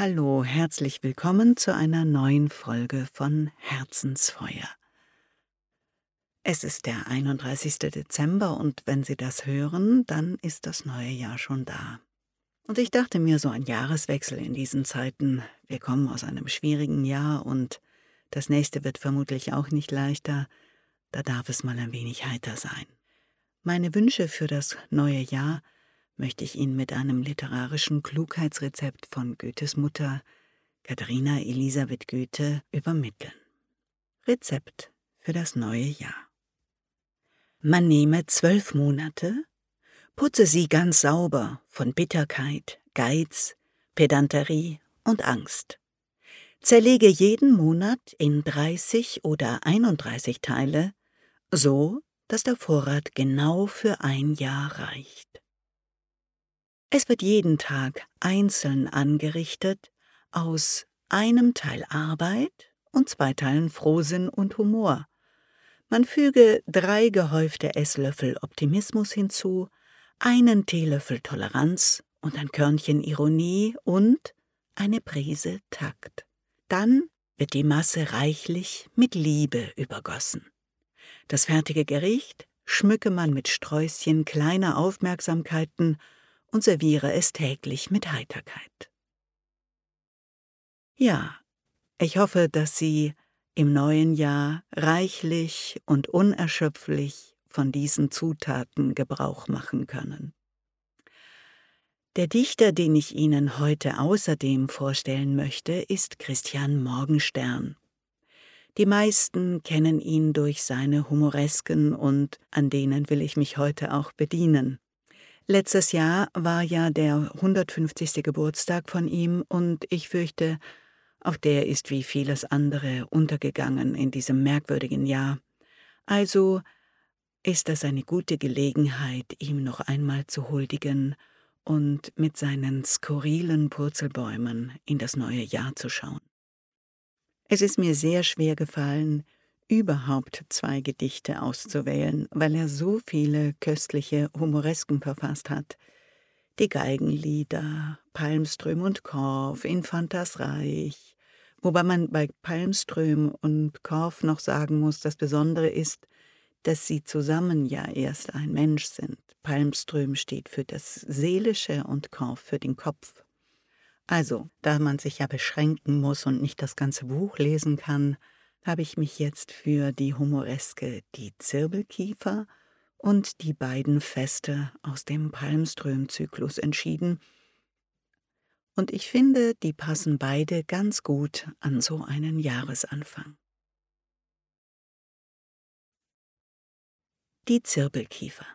Hallo, herzlich willkommen zu einer neuen Folge von Herzensfeuer. Es ist der 31. Dezember und wenn Sie das hören, dann ist das neue Jahr schon da. Und ich dachte mir, so ein Jahreswechsel in diesen Zeiten, wir kommen aus einem schwierigen Jahr und das nächste wird vermutlich auch nicht leichter, da darf es mal ein wenig heiter sein. Meine Wünsche für das neue Jahr möchte ich Ihnen mit einem literarischen Klugheitsrezept von Goethes Mutter Katharina Elisabeth Goethe übermitteln. Rezept für das neue Jahr. Man nehme zwölf Monate, putze sie ganz sauber von Bitterkeit, Geiz, Pedanterie und Angst. Zerlege jeden Monat in 30 oder 31 Teile, so dass der Vorrat genau für ein Jahr reicht. Es wird jeden Tag einzeln angerichtet aus einem Teil Arbeit und zwei Teilen Frohsinn und Humor. Man füge drei gehäufte Esslöffel Optimismus hinzu, einen Teelöffel Toleranz und ein Körnchen Ironie und eine Prise Takt. Dann wird die Masse reichlich mit Liebe übergossen. Das fertige Gericht schmücke man mit Sträußchen kleiner Aufmerksamkeiten und serviere es täglich mit Heiterkeit. Ja, ich hoffe, dass Sie im neuen Jahr reichlich und unerschöpflich von diesen Zutaten Gebrauch machen können. Der Dichter, den ich Ihnen heute außerdem vorstellen möchte, ist Christian Morgenstern. Die meisten kennen ihn durch seine Humoresken und an denen will ich mich heute auch bedienen. Letztes Jahr war ja der 150. Geburtstag von ihm und ich fürchte, auch der ist wie vieles andere untergegangen in diesem merkwürdigen Jahr. Also ist das eine gute Gelegenheit, ihm noch einmal zu huldigen und mit seinen skurrilen Purzelbäumen in das neue Jahr zu schauen. Es ist mir sehr schwer gefallen, überhaupt zwei Gedichte auszuwählen, weil er so viele köstliche Humoresken verfasst hat. Die Geigenlieder, Palmström und Korf, Infantas Reich, wobei man bei Palmström und Korf noch sagen muss, das Besondere ist, dass sie zusammen ja erst ein Mensch sind. Palmström steht für das Seelische und Korf für den Kopf. Also, da man sich ja beschränken muss und nicht das ganze Buch lesen kann, habe ich mich jetzt für die Humoreske Die Zirbelkiefer und die beiden Feste aus dem Palmström-Zyklus entschieden. Und ich finde, die passen beide ganz gut an so einen Jahresanfang. Die Zirbelkiefer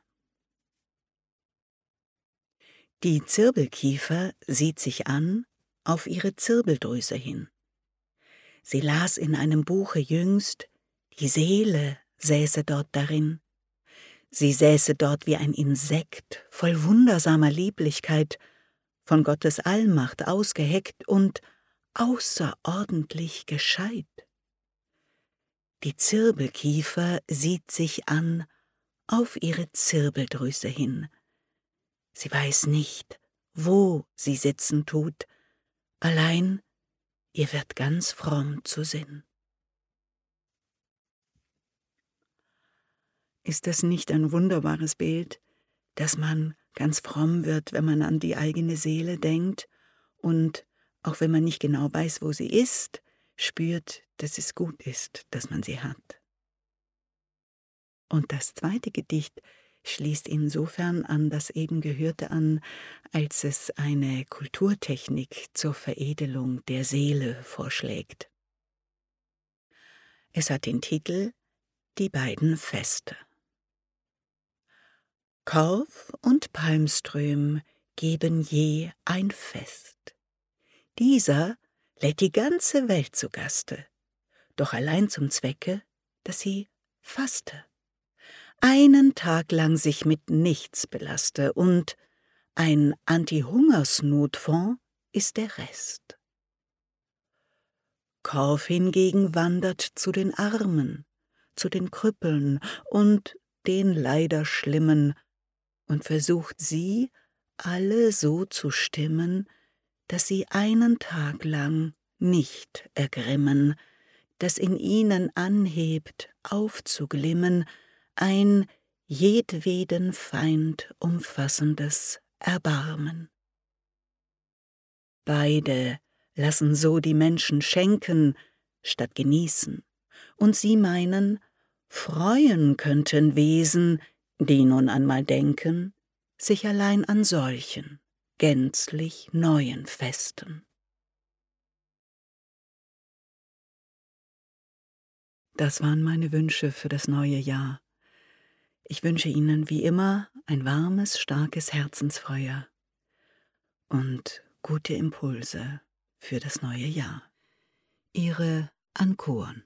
Die Zirbelkiefer sieht sich an auf ihre Zirbeldrüse hin. Sie las in einem Buche jüngst, die Seele säße dort darin. Sie säße dort wie ein Insekt, voll wundersamer Lieblichkeit, von Gottes Allmacht ausgeheckt und außerordentlich gescheit. Die Zirkelkiefer sieht sich an auf ihre Zirbeldrüse hin. Sie weiß nicht, wo sie sitzen tut, allein ihr wird ganz fromm zu Sinn. Ist das nicht ein wunderbares Bild, dass man ganz fromm wird, wenn man an die eigene Seele denkt und auch wenn man nicht genau weiß, wo sie ist, spürt, dass es gut ist, dass man sie hat. Und das zweite Gedicht schließt insofern an das eben Gehörte an, als es eine Kulturtechnik zur Veredelung der Seele vorschlägt. Es hat den Titel Die beiden Feste. Korf und Palmström geben je ein Fest. Dieser lädt die ganze Welt zu Gaste, doch allein zum Zwecke, dass sie faste einen Tag lang sich mit nichts belaste und ein Anti-Hungersnotfonds ist der Rest. Korf hingegen wandert zu den Armen, zu den Krüppeln und den leider Schlimmen und versucht sie alle so zu stimmen, dass sie einen Tag lang nicht ergrimmen, das in ihnen anhebt, aufzuglimmen, ein jedweden Feind umfassendes Erbarmen. Beide lassen so die Menschen schenken, statt genießen, und sie meinen, freuen könnten Wesen, die nun einmal denken, sich allein an solchen, gänzlich neuen Festen. Das waren meine Wünsche für das neue Jahr. Ich wünsche Ihnen wie immer ein warmes, starkes Herzensfeuer und gute Impulse für das neue Jahr. Ihre Ankuren.